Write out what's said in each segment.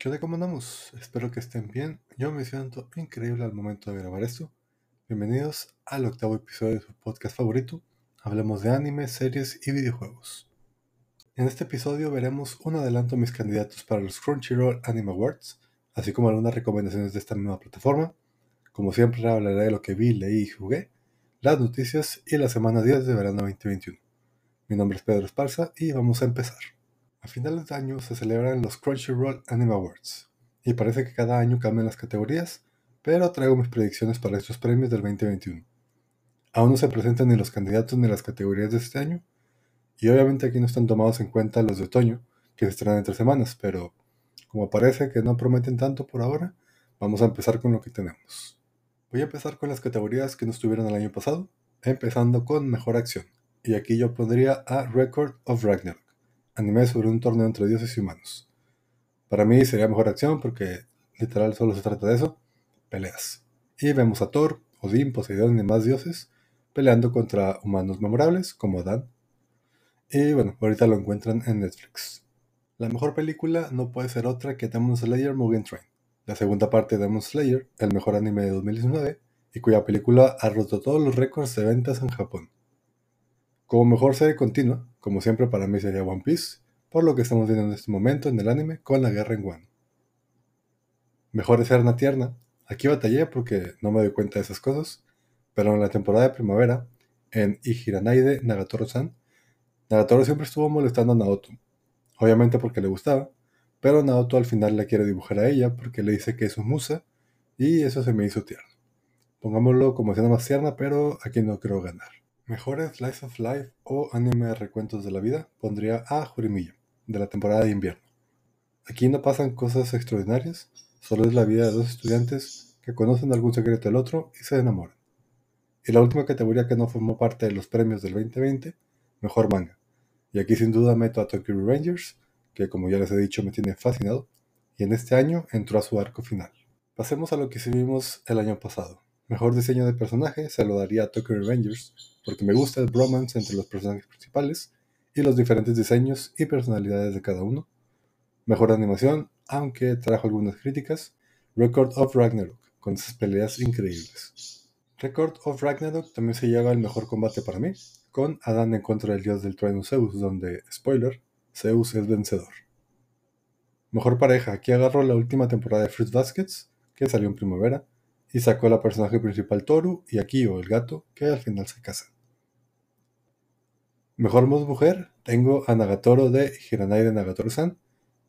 ¿Qué onda, cómo? Espero que estén bien. Yo me siento increíble al momento de grabar esto. Bienvenidos al octavo episodio de su podcast favorito. Hablemos de anime, series y videojuegos. En este episodio veremos un adelanto de mis candidatos para los Crunchyroll Anime Awards, así como algunas recomendaciones de esta misma plataforma. Como siempre hablaré de lo que vi, leí y jugué, las noticias y la semana 10 de verano 2021. Mi nombre es Pedro Esparza y vamos a empezar. A finales de año se celebran los Crunchyroll Anime Awards, y parece que cada año cambian las categorías, pero traigo mis predicciones para estos premios del 2021. Aún no se presentan ni los candidatos ni las categorías de este año, y obviamente aquí no están tomados en cuenta los de otoño, que se estrenan entre semanas, pero como parece que no prometen tanto por ahora, vamos a empezar con lo que tenemos. Voy a empezar con las categorías que no estuvieron el año pasado, empezando con Mejor Acción, y aquí yo pondría a Record of Ragnarok anime sobre un torneo entre dioses y humanos. Para mí sería mejor acción porque literal solo se trata de eso, peleas. Y vemos a Thor, Odín, Poseidón y demás dioses peleando contra humanos memorables como Dan. Y bueno, ahorita lo encuentran en Netflix. La mejor película no puede ser otra que Demon Slayer Mugen Train, la segunda parte de Demon Slayer, el mejor anime de 2019, y cuya película ha roto todos los récords de ventas en Japón. Como mejor serie continua, como siempre para mí sería One Piece, por lo que estamos viendo en este momento en el anime con la guerra en Wano. Mejor es una Tierna, aquí batallé porque no me doy cuenta de esas cosas, pero en la temporada de primavera, en Ihiranaide Nagatoro-san, Nagatoro siempre estuvo molestando a Naoto, obviamente porque le gustaba, pero Naoto al final le quiere dibujar a ella porque le dice que es su musa, y eso se me hizo tierno. Pongámoslo como escena más tierna, pero aquí no creo ganar. Mejores Slice of Life o anime de recuentos de la vida pondría a Jurimilla, de la temporada de invierno. Aquí no pasan cosas extraordinarias, solo es la vida de dos estudiantes que conocen algún secreto del otro y se enamoran. Y la última categoría que no formó parte de los premios del 2020, mejor manga. Y aquí sin duda meto a Tokyo Revengers, que como ya les he dicho me tiene fascinado, y en este año entró a su arco final. Pasemos a lo que sí vimos el año pasado. Mejor diseño de personaje se lo daría a Tokyo Revengers, porque me gusta el bromance entre los personajes principales y los diferentes diseños y personalidades de cada uno. Mejor animación, aunque trajo algunas críticas, Record of Ragnarok, con esas peleas increíbles. Record of Ragnarok también se lleva el mejor combate para mí, con Adán en contra del dios del trueno Zeus, donde, spoiler, Zeus es vencedor. Mejor pareja, aquí agarro la última temporada de Fruit Baskets, que salió en primavera, y sacó a la personaje principal Toru y Akio, el gato, que al final se casan. Mejor voz mujer, tengo a Nagatoro de Hiranai de Nagatoro-san,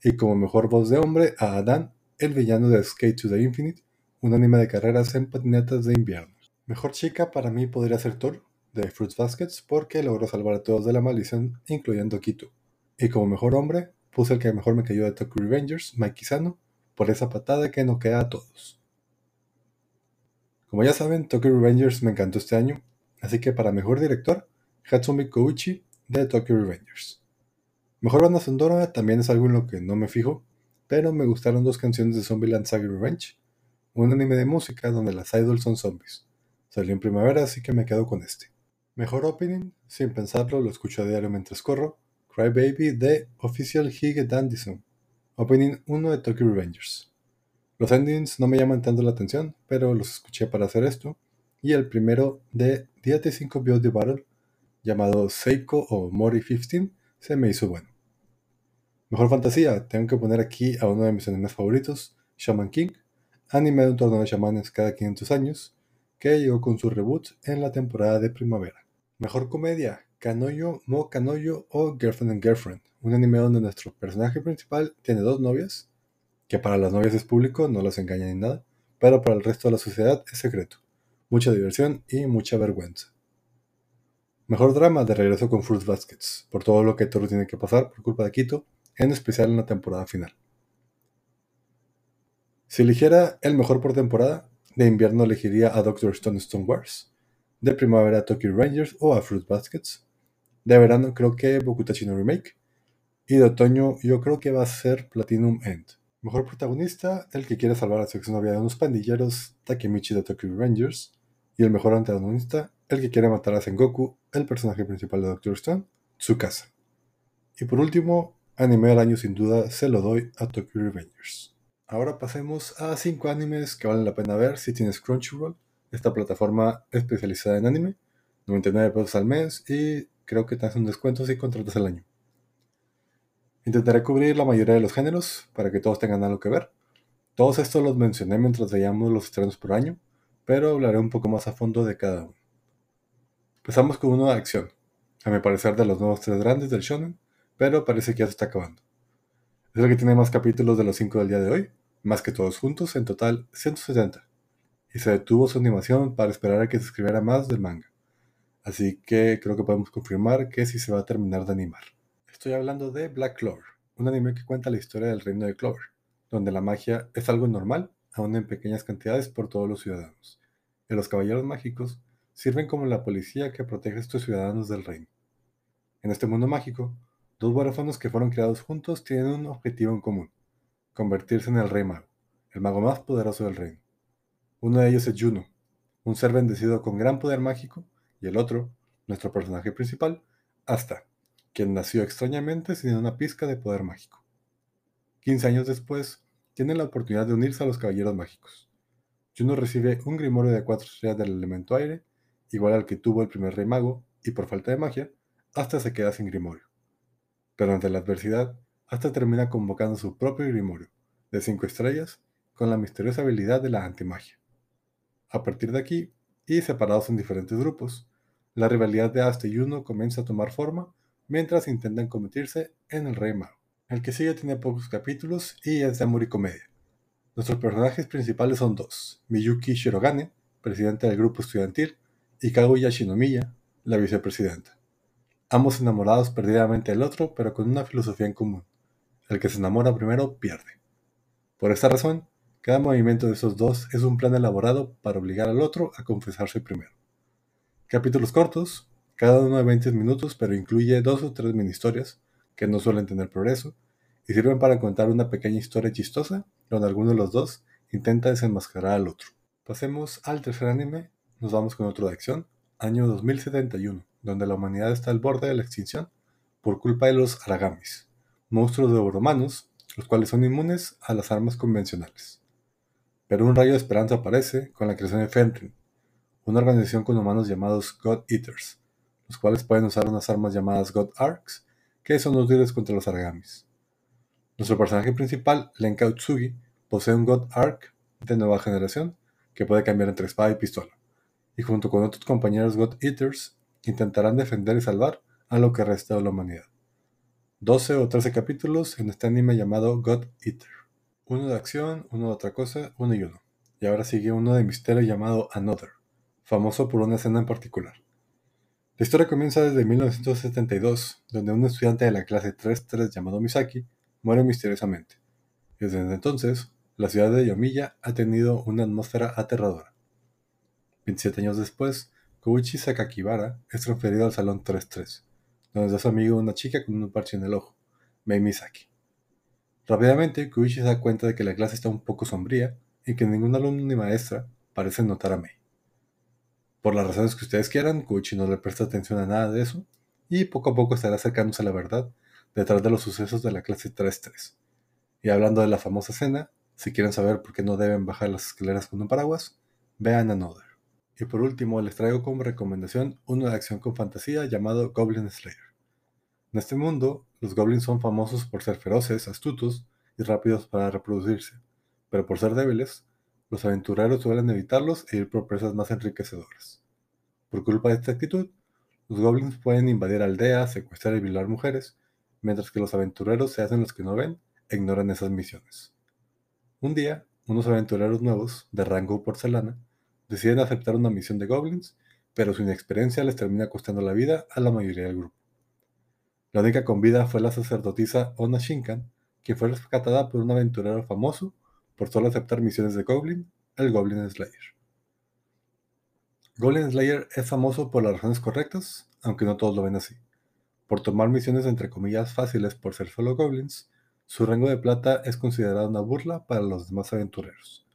y como mejor voz de hombre a Adan, el villano de Skate to the Infinite, un anime de carreras en patinetas de invierno. Mejor chica para mí podría ser Thor, de Fruits Baskets, porque logró salvar a todos de la maldición, incluyendo a Kito. Y como mejor hombre, puse el que mejor me cayó de Tokyo Revengers, Mike Sano, por esa patada que no queda a todos. Como ya saben, Tokyo Revengers me encantó este año, así que para mejor director, Hatsumi Koichi de Tokyo Revengers. Mejor banda sonora también es algo en lo que no me fijo, pero me gustaron dos canciones de Zombieland Saga Revenge, un anime de música donde las idols son zombies. Salió en primavera, así que me quedo con este. Mejor opening, sin pensarlo, lo escucho a diario mientras corro, Cry Baby de Official Hige Dandison, opening 1 de Tokyo Revengers. Los endings no me llaman tanto la atención, pero los escuché para hacer esto. Y el primero de Diate 5 Beauty Battle, llamado Seiko o Mori 15, se me hizo bueno. Mejor fantasía, tengo que poner aquí a uno de mis animes favoritos, Shaman King, anime de un torneo de chamanes cada 500 años, que llegó con su reboot en la temporada de primavera. Mejor comedia, Kanoyo Mo Kanoyo o Girlfriend and Girlfriend, un anime donde nuestro personaje principal tiene dos novias que para las novias es público, no las engaña ni nada, pero para el resto de la sociedad es secreto. Mucha diversión y mucha vergüenza. Mejor drama de regreso con Fruit Baskets, por todo lo que Toru tiene que pasar por culpa de Quito, en especial en la temporada final. Si eligiera el mejor por temporada, de invierno elegiría a Doctor Stone Stone Wars, de primavera a Tokyo Rangers o a Fruit Baskets, de verano creo que Bokutachi no Remake, y de otoño yo creo que va a ser Platinum End. Mejor protagonista, el que quiere salvar a su exnovia de unos pandilleros, Takemichi de Tokyo Rangers. Y el mejor antagonista, el que quiere matar a Sengoku, el personaje principal de Doctor Stone, Tsukasa. Y por último, anime del año sin duda se lo doy a Tokyo Revengers. Ahora pasemos a 5 animes que valen la pena ver si tienes Crunchyroll, esta plataforma especializada en anime, 99 pesos al mes y creo que te hacen un descuento si contratas el año. Intentaré cubrir la mayoría de los géneros para que todos tengan algo que ver. Todos estos los mencioné mientras veíamos los estrenos por año, pero hablaré un poco más a fondo de cada uno. Empezamos con uno de acción, a mi parecer de los nuevos tres grandes del shonen, pero parece que ya se está acabando. Es el que tiene más capítulos de los 5 del día de hoy, más que todos juntos, en total 170, y se detuvo su animación para esperar a que se escribiera más del manga. Así que creo que podemos confirmar que sí se va a terminar de animar. Estoy hablando de Black Clover, un anime que cuenta la historia del reino de Clover, donde la magia es algo normal, aún en pequeñas cantidades por todos los ciudadanos. Y los caballeros mágicos sirven como la policía que protege a estos ciudadanos del reino. En este mundo mágico, dos huérfanos que fueron creados juntos tienen un objetivo en común, convertirse en el rey mago, el mago más poderoso del reino. Uno de ellos es Juno, un ser bendecido con gran poder mágico, y el otro, nuestro personaje principal, Asta, quien nació extrañamente sin una pizca de poder mágico. 15 años después, tienen la oportunidad de unirse a los caballeros mágicos. Juno recibe un grimorio de cuatro estrellas del elemento aire, igual al que tuvo el primer rey mago, y por falta de magia, Asta se queda sin grimorio. Pero ante la adversidad, hasta termina convocando su propio Grimorio, de cinco estrellas, con la misteriosa habilidad de la antimagia. A partir de aquí, y separados en diferentes grupos, la rivalidad de Asta y Juno comienza a tomar forma mientras intentan convertirse en el Rey Mago. El que sigue tiene pocos capítulos y es de amor y comedia. Nuestros personajes principales son dos, Miyuki Shirogane, presidente del grupo estudiantil, y Kaguya Shinomiya, la vicepresidenta. Ambos enamorados perdidamente del otro, pero con una filosofía en común. El que se enamora primero pierde. Por esta razón, cada movimiento de esos dos es un plan elaborado para obligar al otro a confesarse primero. Capítulos cortos, cada uno de 20 minutos, pero incluye dos o tres mini historias que no suelen tener progreso y sirven para contar una pequeña historia chistosa donde alguno de los dos intenta desenmascarar al otro. Pasemos al tercer anime, nos vamos con otro de acción, año 2071, donde la humanidad está al borde de la extinción por culpa de los Aragamis monstruos de romanos, los cuales son inmunes a las armas convencionales. Pero un rayo de esperanza aparece con la creación de Fentrin, una organización con humanos llamados God Eaters, los cuales pueden usar unas armas llamadas God Arcs, que son útiles contra los Aragamis. Nuestro personaje principal, Lenka Utsugi, posee un God Arc de nueva generación que puede cambiar entre espada y pistola, y junto con otros compañeros God Eaters intentarán defender y salvar a lo que resta de la humanidad. 12 o 13 capítulos en este anime llamado God Eater. Uno de acción, uno de otra cosa, uno y uno. Y ahora sigue uno de misterio llamado Another, famoso por una escena en particular. La historia comienza desde 1972, donde un estudiante de la clase 3-3 llamado Misaki muere misteriosamente. Desde entonces, la ciudad de Yomiya ha tenido una atmósfera aterradora. 27 años después, Koichi Sakakibara es transferido al salón 3-3 donde está su amigo una chica con un parche en el ojo, Mei Misaki. Rápidamente, Kuichi se da cuenta de que la clase está un poco sombría y que ningún alumno ni maestra parece notar a Mei. Por las razones que ustedes quieran, Kuichi no le presta atención a nada de eso y poco a poco estará acercándose a la verdad detrás de los sucesos de la clase 3-3. Y hablando de la famosa escena, si quieren saber por qué no deben bajar las escaleras con un paraguas, vean Another. Y por último, les traigo como recomendación uno de acción con fantasía llamado Goblin Slayer. En este mundo, los goblins son famosos por ser feroces, astutos y rápidos para reproducirse, pero por ser débiles, los aventureros suelen evitarlos e ir por presas más enriquecedoras. Por culpa de esta actitud, los goblins pueden invadir aldeas, secuestrar y violar mujeres, mientras que los aventureros se hacen los que no ven e ignoran esas misiones. Un día, unos aventureros nuevos, de rango porcelana, deciden aceptar una misión de goblins, pero su inexperiencia les termina costando la vida a la mayoría del grupo. La única con vida fue la sacerdotisa Ona Shinkan, quien fue rescatada por un aventurero famoso por solo aceptar misiones de Goblin, el Goblin Slayer. Goblin Slayer es famoso por las razones correctas, aunque no todos lo ven así. Por tomar misiones entre comillas fáciles por ser solo goblins, su rango de plata es considerado una burla para los demás aventureros.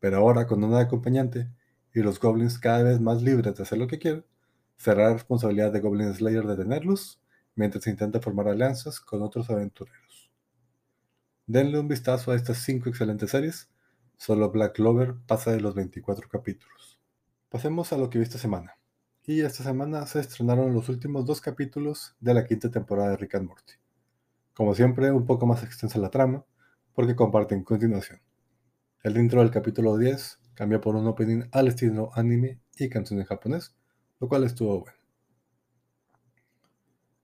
Pero ahora, con una acompañante, y los goblins cada vez más libres de hacer lo que quieren, será la responsabilidad de Goblin Slayer detenerlos mientras intenta formar alianzas con otros aventureros. Denle un vistazo a estas 5 excelentes series. Solo Black Clover pasa de los 24 capítulos. Pasemos a lo que vi esta semana. Y esta semana se estrenaron los últimos dos capítulos de la quinta temporada de Rick and Morty. Como siempre, un poco más extensa la trama, porque comparten continuación. El intro del capítulo 10 cambió por un opening al estilo anime y canción en japonés, lo cual estuvo bueno.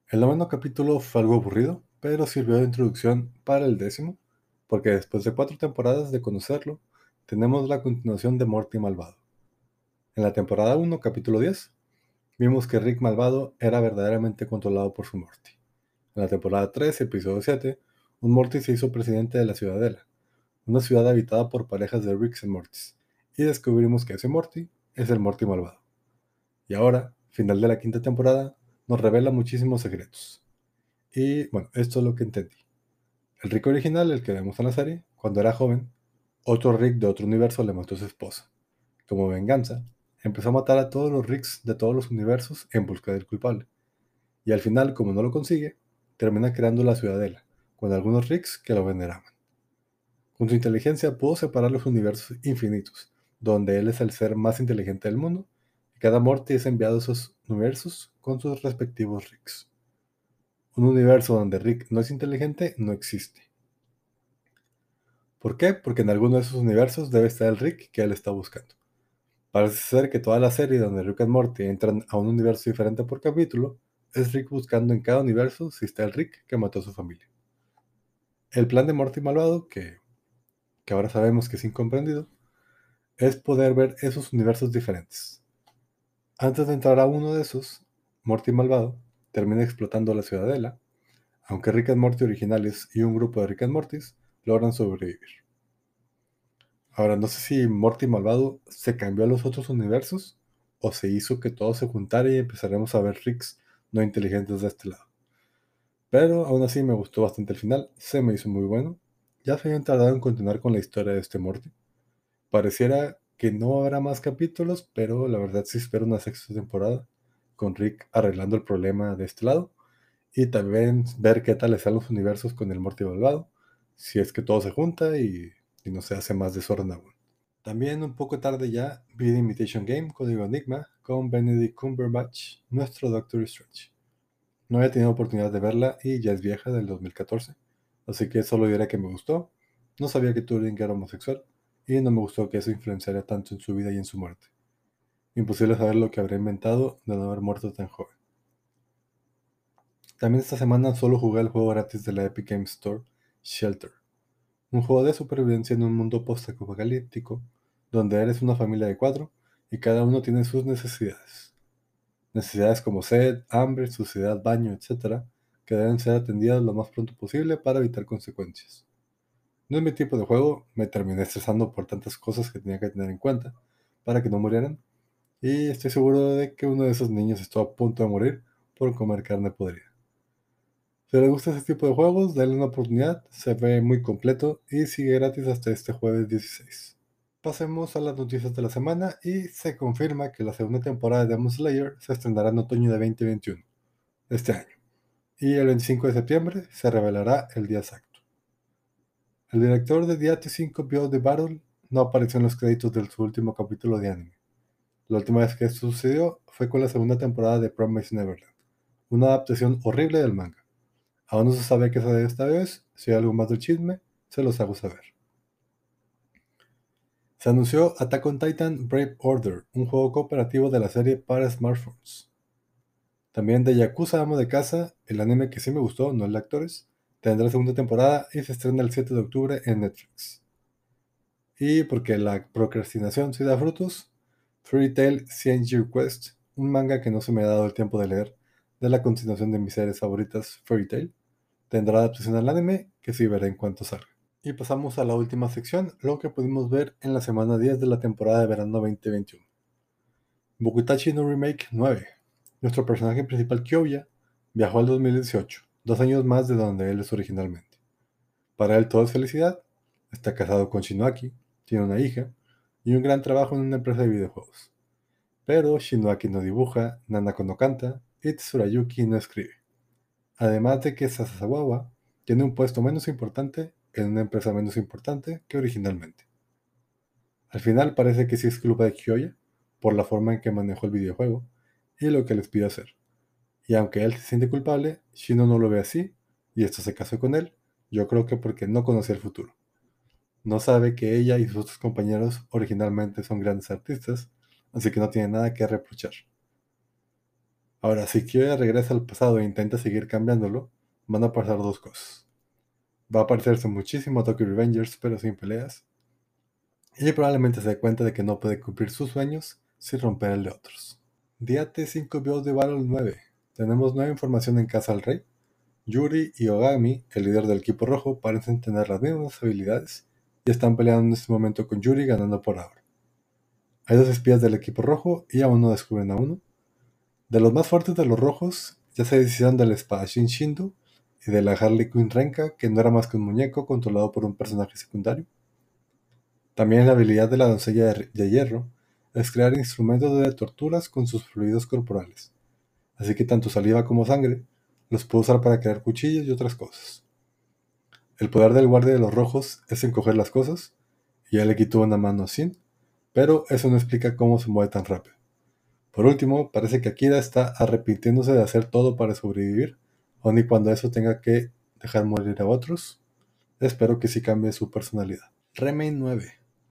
El noveno capítulo fue algo aburrido, pero sirvió de introducción para el décimo, porque después de cuatro temporadas de conocerlo, tenemos la continuación de Morty Malvado. En la temporada 1, capítulo 10, vimos que Rick Malvado era verdaderamente controlado por su Morty. En la temporada 3, episodio 7, un Morty se hizo presidente de la Ciudadela, una ciudad habitada por parejas de Ricks y Mortys, y descubrimos que ese Morty es el Morty malvado. Y ahora, final de la quinta temporada, nos revela muchísimos secretos. Y bueno, esto es lo que entendí. El Rick original, el que vemos en la serie, cuando era joven, otro Rick de otro universo le mató a su esposa. Como venganza, empezó a matar a todos los Ricks de todos los universos en busca del culpable. Y al final, como no lo consigue, termina creando la ciudadela, con algunos Ricks que lo veneraban. Con su inteligencia pudo separar los universos infinitos, donde él es el ser más inteligente del mundo, y cada Morty es enviado a esos universos con sus respectivos Ricks. Un universo donde Rick no es inteligente no existe. ¿Por qué? Porque en alguno de esos universos debe estar el Rick que él está buscando. Parece ser que toda la serie donde Rick y Morty entran a un universo diferente por capítulo es Rick buscando en cada universo si está el Rick que mató a su familia. El plan de Morty malvado, que, que ahora sabemos que es incomprendido, es poder ver esos universos diferentes. Antes de entrar a uno de esos, Morty malvado termina explotando la ciudadela, aunque Rick and Morty originales y un grupo de Rick and Mortys logran sobrevivir. Ahora, no sé si Morty malvado se cambió a los otros universos o se hizo que todo se juntara y empezaremos a ver Ricks no inteligentes de este lado. Pero aún así me gustó bastante el final, se me hizo muy bueno. Ya se habían tardado en continuar con la historia de este Morty. Pareciera que no habrá más capítulos, pero la verdad sí espero una sexta temporada con Rick arreglando el problema de este lado y también ver qué tal están los universos con el Morty malvado, si es que todo se junta y y no se hace más desorden aún. También un poco tarde ya vi The Imitation Game, Código Enigma, con Benedict Cumberbatch, nuestro Doctor Strange. No había tenido oportunidad de verla y ya es vieja del 2014, así que solo diré que me gustó. No sabía que Turing era homosexual y no me gustó que eso influenciara tanto en su vida y en su muerte. Imposible saber lo que habría inventado de no haber muerto tan joven. También esta semana solo jugué el juego gratis de la Epic Games Store, Shelter un juego de supervivencia en un mundo post-apocalíptico, donde eres una familia de cuatro y cada uno tiene sus necesidades. Necesidades como sed, hambre, suciedad, baño, etc., que deben ser atendidas lo más pronto posible para evitar consecuencias. No es mi tipo de juego, me terminé estresando por tantas cosas que tenía que tener en cuenta para que no murieran, y estoy seguro de que uno de esos niños estuvo a punto de morir por comer carne podrida. Si les gusta este tipo de juegos, denle una oportunidad, se ve muy completo y sigue gratis hasta este jueves 16. Pasemos a las noticias de la semana y se confirma que la segunda temporada de Demon Slayer se estrenará en otoño de 2021, este año, y el 25 de septiembre se revelará el día exacto. El director de Diati 5 Beyond the Battle no apareció en los créditos de su último capítulo de anime. La última vez que esto sucedió fue con la segunda temporada de Promise Neverland, una adaptación horrible del manga. Aún no se sabe qué de esta vez. Si hay algo más del chisme, se los hago saber. Se anunció Attack on Titan Brave Order, un juego cooperativo de la serie para smartphones. También de Yakuza Amo de Casa, el anime que sí me gustó, no el de actores, tendrá segunda temporada y se estrena el 7 de octubre en Netflix. Y porque la procrastinación sí da frutos, Fairy Tail 100 Year Quest, un manga que no se me ha dado el tiempo de leer, de la continuación de mis series favoritas, Fairy Tail, tendrá adaptación al anime que sí veré en cuanto salga. Y pasamos a la última sección, lo que pudimos ver en la semana 10 de la temporada de verano 2021. Bokutachi no Remake 9. Nuestro personaje principal Kyoya viajó al 2018, dos años más de donde él es originalmente. Para él todo es felicidad, está casado con Shinoaki, tiene una hija y un gran trabajo en una empresa de videojuegos. Pero Shinoaki no dibuja, Nanako no canta y Tsurayuki no escribe además de que Sasawa tiene un puesto menos importante en una empresa menos importante que originalmente. Al final parece que sí es culpa de Kyoya, por la forma en que manejó el videojuego y lo que les pidió hacer. Y aunque él se siente culpable, Shino no lo ve así, y esto se casó con él, yo creo que porque no conocía el futuro. No sabe que ella y sus otros compañeros originalmente son grandes artistas, así que no tiene nada que reprochar. Ahora, si Kyoya regresa al pasado e intenta seguir cambiándolo, van a pasar dos cosas. Va a parecerse muchísimo a Tokyo Revengers, pero sin peleas. Y probablemente se dé cuenta de que no puede cumplir sus sueños sin romper el de otros. Día T5 Bios de Battle 9. Tenemos nueva información en Casa al Rey. Yuri y Ogami, el líder del equipo rojo, parecen tener las mismas habilidades y están peleando en este momento con Yuri ganando por ahora. Hay dos espías del equipo rojo y aún no descubren a uno, de los más fuertes de los rojos, ya se deshicieron del espadachín Shindu y de la Harley Quinn Renka, que no era más que un muñeco controlado por un personaje secundario. También la habilidad de la doncella de hierro es crear instrumentos de torturas con sus fluidos corporales. Así que tanto saliva como sangre los puede usar para crear cuchillos y otras cosas. El poder del guardia de los rojos es encoger las cosas, y ya le quitó una mano sin, pero eso no explica cómo se mueve tan rápido. Por último, parece que Akira está arrepintiéndose de hacer todo para sobrevivir, aun y cuando eso tenga que dejar morir a otros. Espero que sí cambie su personalidad. Remain 9.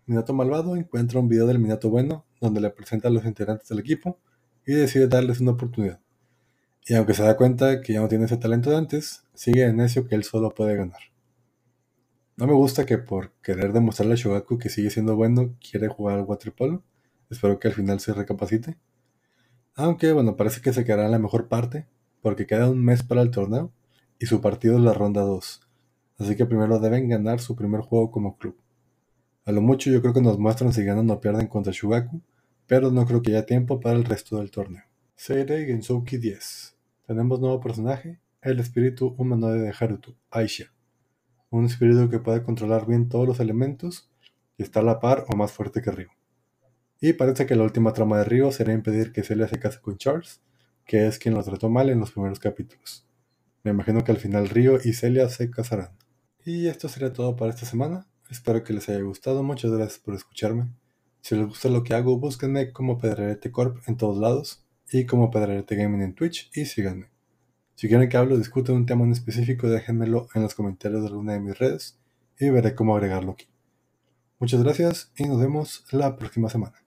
Minato Malvado encuentra un video del Minato Bueno donde le presenta a los integrantes del equipo y decide darles una oportunidad. Y aunque se da cuenta que ya no tiene ese talento de antes, sigue en necio que él solo puede ganar. No me gusta que por querer demostrarle a Shogaku que sigue siendo bueno quiere jugar al waterpolo. Espero que al final se recapacite. Aunque bueno, parece que se quedará en la mejor parte, porque queda un mes para el torneo y su partido es la ronda 2. Así que primero deben ganar su primer juego como club. A lo mucho yo creo que nos muestran si ganan o pierden contra Shugaku, pero no creo que haya tiempo para el resto del torneo. Seirei Gensouki 10. Tenemos nuevo personaje, el espíritu humanoide de Haruto, Aisha. Un espíritu que puede controlar bien todos los elementos y está a la par o más fuerte que Ryu. Y parece que la última trama de Río será impedir que Celia se case con Charles, que es quien lo trató mal en los primeros capítulos. Me imagino que al final Río y Celia se casarán. Y esto sería todo para esta semana. Espero que les haya gustado. Muchas gracias por escucharme. Si les gusta lo que hago, búsquenme como Pedrerete Corp en todos lados y como Pedrerete Gaming en Twitch y síganme. Si quieren que hable o discute un tema en específico, déjenmelo en los comentarios de alguna de mis redes y veré cómo agregarlo aquí. Muchas gracias y nos vemos la próxima semana.